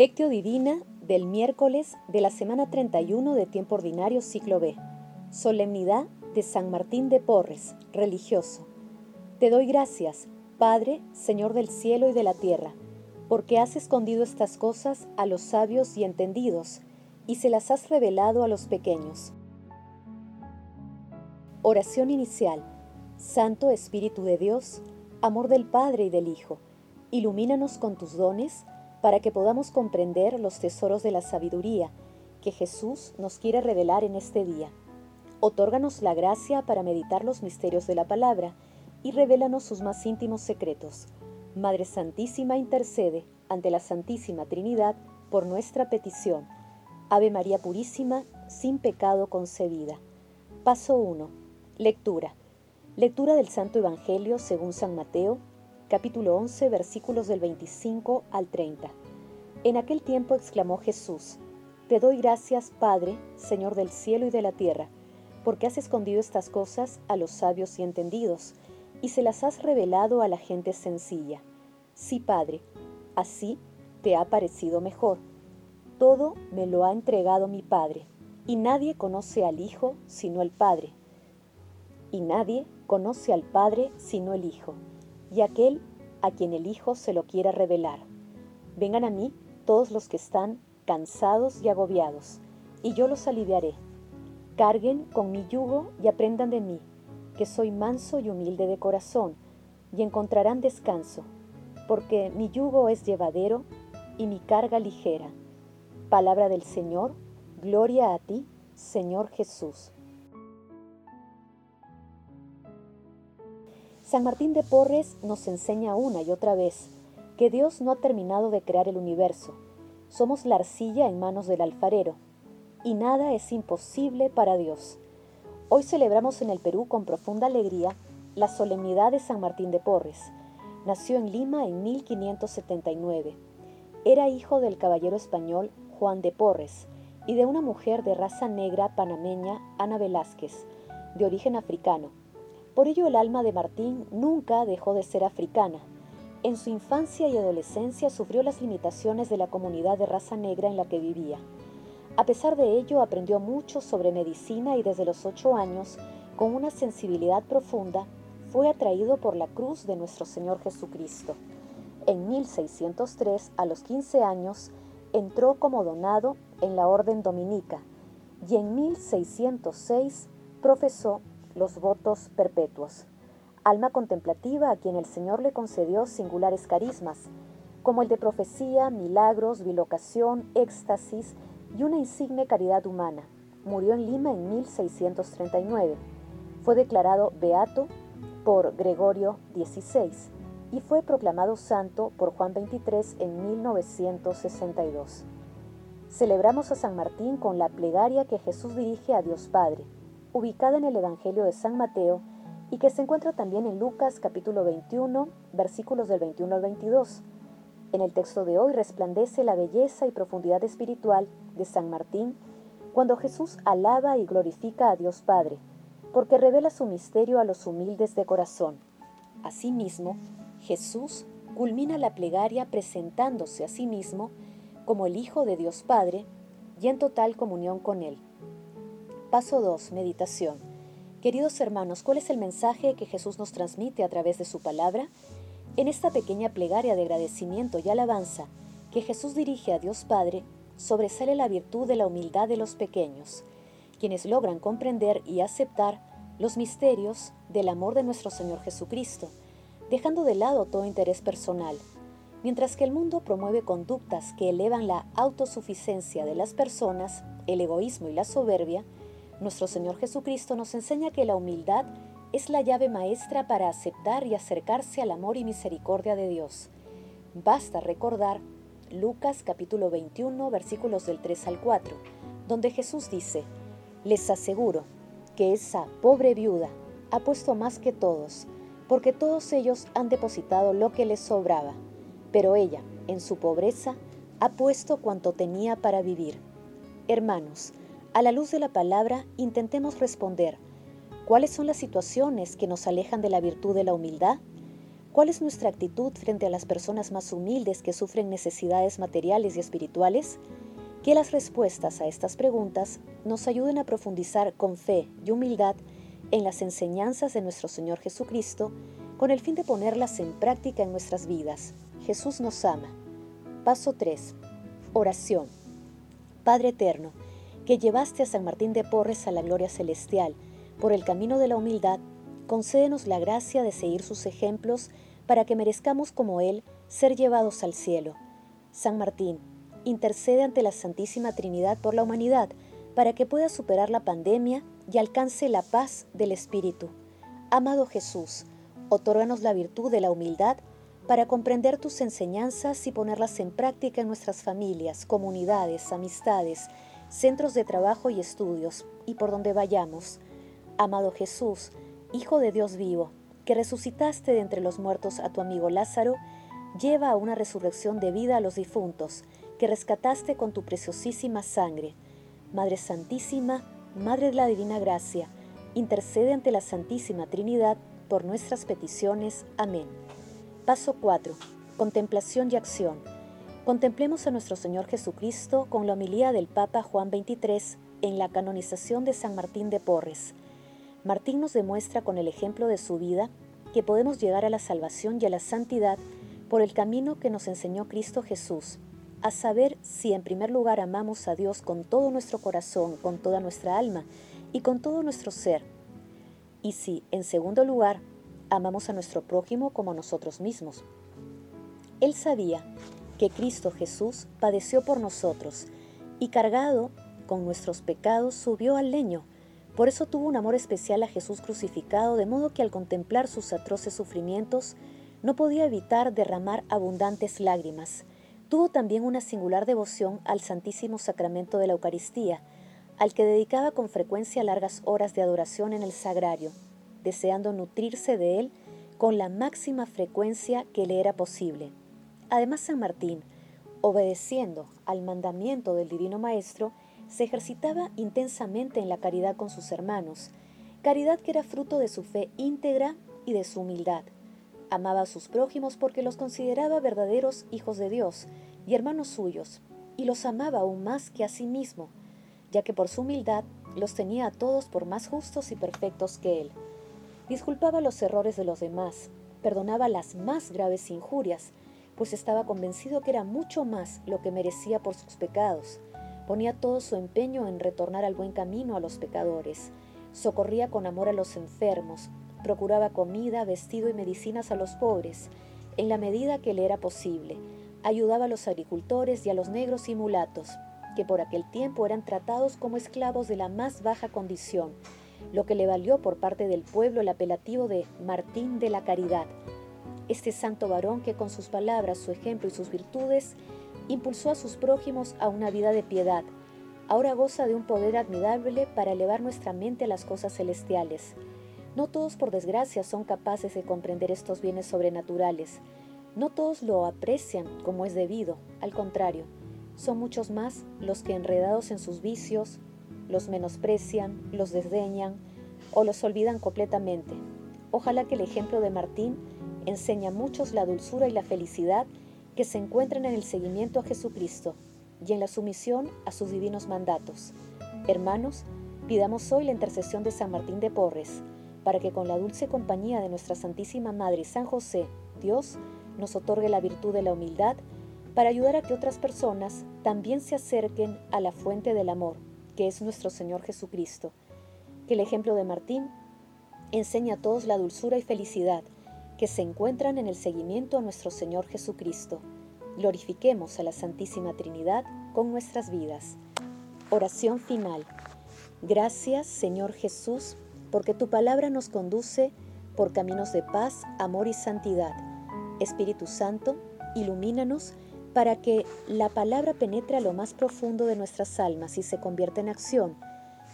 Lectio Divina del miércoles de la semana 31 de tiempo ordinario ciclo B. Solemnidad de San Martín de Porres, religioso. Te doy gracias, Padre, Señor del cielo y de la tierra, porque has escondido estas cosas a los sabios y entendidos, y se las has revelado a los pequeños. Oración inicial. Santo Espíritu de Dios, amor del Padre y del Hijo, ilumínanos con tus dones, para que podamos comprender los tesoros de la sabiduría que Jesús nos quiere revelar en este día. Otórganos la gracia para meditar los misterios de la palabra y revélanos sus más íntimos secretos. Madre Santísima intercede ante la Santísima Trinidad por nuestra petición. Ave María Purísima, sin pecado concebida. Paso 1. Lectura. Lectura del Santo Evangelio según San Mateo, capítulo 11, versículos del 25 al 30. En aquel tiempo exclamó Jesús, Te doy gracias, Padre, Señor del cielo y de la tierra, porque has escondido estas cosas a los sabios y entendidos, y se las has revelado a la gente sencilla. Sí, Padre, así te ha parecido mejor. Todo me lo ha entregado mi Padre, y nadie conoce al Hijo sino el Padre, y nadie conoce al Padre sino el Hijo y aquel a quien el Hijo se lo quiera revelar. Vengan a mí todos los que están cansados y agobiados, y yo los aliviaré. Carguen con mi yugo y aprendan de mí, que soy manso y humilde de corazón, y encontrarán descanso, porque mi yugo es llevadero y mi carga ligera. Palabra del Señor, gloria a ti, Señor Jesús. San Martín de Porres nos enseña una y otra vez que Dios no ha terminado de crear el universo. Somos la arcilla en manos del alfarero, y nada es imposible para Dios. Hoy celebramos en el Perú con profunda alegría la solemnidad de San Martín de Porres. Nació en Lima en 1579. Era hijo del caballero español Juan de Porres y de una mujer de raza negra panameña, Ana Velázquez, de origen africano por ello el alma de Martín nunca dejó de ser africana. En su infancia y adolescencia sufrió las limitaciones de la comunidad de raza negra en la que vivía. A pesar de ello, aprendió mucho sobre medicina y desde los ocho años, con una sensibilidad profunda, fue atraído por la cruz de nuestro Señor Jesucristo. En 1603, a los 15 años, entró como donado en la Orden Dominica y en 1606 profesó los votos perpetuos. Alma contemplativa a quien el Señor le concedió singulares carismas, como el de profecía, milagros, bilocación, éxtasis y una insigne caridad humana. Murió en Lima en 1639. Fue declarado beato por Gregorio XVI y fue proclamado santo por Juan XXIII en 1962. Celebramos a San Martín con la plegaria que Jesús dirige a Dios Padre ubicada en el Evangelio de San Mateo y que se encuentra también en Lucas capítulo 21, versículos del 21 al 22. En el texto de hoy resplandece la belleza y profundidad espiritual de San Martín cuando Jesús alaba y glorifica a Dios Padre, porque revela su misterio a los humildes de corazón. Asimismo, Jesús culmina la plegaria presentándose a sí mismo como el Hijo de Dios Padre y en total comunión con Él. Paso 2. Meditación. Queridos hermanos, ¿cuál es el mensaje que Jesús nos transmite a través de su palabra? En esta pequeña plegaria de agradecimiento y alabanza que Jesús dirige a Dios Padre, sobresale la virtud de la humildad de los pequeños, quienes logran comprender y aceptar los misterios del amor de nuestro Señor Jesucristo, dejando de lado todo interés personal. Mientras que el mundo promueve conductas que elevan la autosuficiencia de las personas, el egoísmo y la soberbia, nuestro Señor Jesucristo nos enseña que la humildad es la llave maestra para aceptar y acercarse al amor y misericordia de Dios. Basta recordar Lucas capítulo 21 versículos del 3 al 4, donde Jesús dice, les aseguro que esa pobre viuda ha puesto más que todos, porque todos ellos han depositado lo que les sobraba, pero ella, en su pobreza, ha puesto cuanto tenía para vivir. Hermanos, a la luz de la palabra, intentemos responder, ¿cuáles son las situaciones que nos alejan de la virtud de la humildad? ¿Cuál es nuestra actitud frente a las personas más humildes que sufren necesidades materiales y espirituales? Que las respuestas a estas preguntas nos ayuden a profundizar con fe y humildad en las enseñanzas de nuestro Señor Jesucristo con el fin de ponerlas en práctica en nuestras vidas. Jesús nos ama. Paso 3. Oración. Padre Eterno, que llevaste a San Martín de Porres a la gloria celestial por el camino de la humildad, concédenos la gracia de seguir sus ejemplos para que merezcamos como Él ser llevados al cielo. San Martín, intercede ante la Santísima Trinidad por la humanidad para que pueda superar la pandemia y alcance la paz del Espíritu. Amado Jesús, otórganos la virtud de la humildad para comprender tus enseñanzas y ponerlas en práctica en nuestras familias, comunidades, amistades, centros de trabajo y estudios, y por donde vayamos. Amado Jesús, Hijo de Dios vivo, que resucitaste de entre los muertos a tu amigo Lázaro, lleva a una resurrección de vida a los difuntos, que rescataste con tu preciosísima sangre. Madre Santísima, Madre de la Divina Gracia, intercede ante la Santísima Trinidad por nuestras peticiones. Amén. Paso 4. Contemplación y acción. Contemplemos a nuestro Señor Jesucristo con la homilía del Papa Juan XXIII en la canonización de San Martín de Porres. Martín nos demuestra con el ejemplo de su vida que podemos llegar a la salvación y a la santidad por el camino que nos enseñó Cristo Jesús, a saber si en primer lugar amamos a Dios con todo nuestro corazón, con toda nuestra alma y con todo nuestro ser, y si en segundo lugar amamos a nuestro prójimo como a nosotros mismos. Él sabía que Cristo Jesús padeció por nosotros y cargado con nuestros pecados subió al leño por eso tuvo un amor especial a Jesús crucificado, de modo que al contemplar sus atroces sufrimientos, no podía evitar derramar abundantes lágrimas. Tuvo también una singular devoción al Santísimo Sacramento de la Eucaristía, al que dedicaba con frecuencia largas horas de adoración en el sagrario, deseando nutrirse de él con la máxima frecuencia que le era posible. Además, San Martín, obedeciendo al mandamiento del Divino Maestro, se ejercitaba intensamente en la caridad con sus hermanos, caridad que era fruto de su fe íntegra y de su humildad. Amaba a sus prójimos porque los consideraba verdaderos hijos de Dios y hermanos suyos, y los amaba aún más que a sí mismo, ya que por su humildad los tenía a todos por más justos y perfectos que él. Disculpaba los errores de los demás, perdonaba las más graves injurias, pues estaba convencido que era mucho más lo que merecía por sus pecados, Ponía todo su empeño en retornar al buen camino a los pecadores. Socorría con amor a los enfermos. Procuraba comida, vestido y medicinas a los pobres, en la medida que le era posible. Ayudaba a los agricultores y a los negros y mulatos, que por aquel tiempo eran tratados como esclavos de la más baja condición, lo que le valió por parte del pueblo el apelativo de Martín de la Caridad. Este santo varón que con sus palabras, su ejemplo y sus virtudes impulsó a sus prójimos a una vida de piedad. Ahora goza de un poder admirable para elevar nuestra mente a las cosas celestiales. No todos, por desgracia, son capaces de comprender estos bienes sobrenaturales. No todos lo aprecian como es debido, al contrario, son muchos más los que enredados en sus vicios, los menosprecian, los desdeñan o los olvidan completamente. Ojalá que el ejemplo de Martín enseñe a muchos la dulzura y la felicidad que se encuentran en el seguimiento a Jesucristo y en la sumisión a sus divinos mandatos. Hermanos, pidamos hoy la intercesión de San Martín de Porres, para que con la dulce compañía de nuestra Santísima Madre San José, Dios, nos otorgue la virtud de la humildad para ayudar a que otras personas también se acerquen a la fuente del amor, que es nuestro Señor Jesucristo. Que el ejemplo de Martín enseñe a todos la dulzura y felicidad que se encuentran en el seguimiento a nuestro Señor Jesucristo. Glorifiquemos a la Santísima Trinidad con nuestras vidas. Oración final. Gracias, Señor Jesús, porque tu palabra nos conduce por caminos de paz, amor y santidad. Espíritu Santo, ilumínanos para que la palabra penetre a lo más profundo de nuestras almas y se convierta en acción.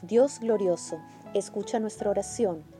Dios glorioso, escucha nuestra oración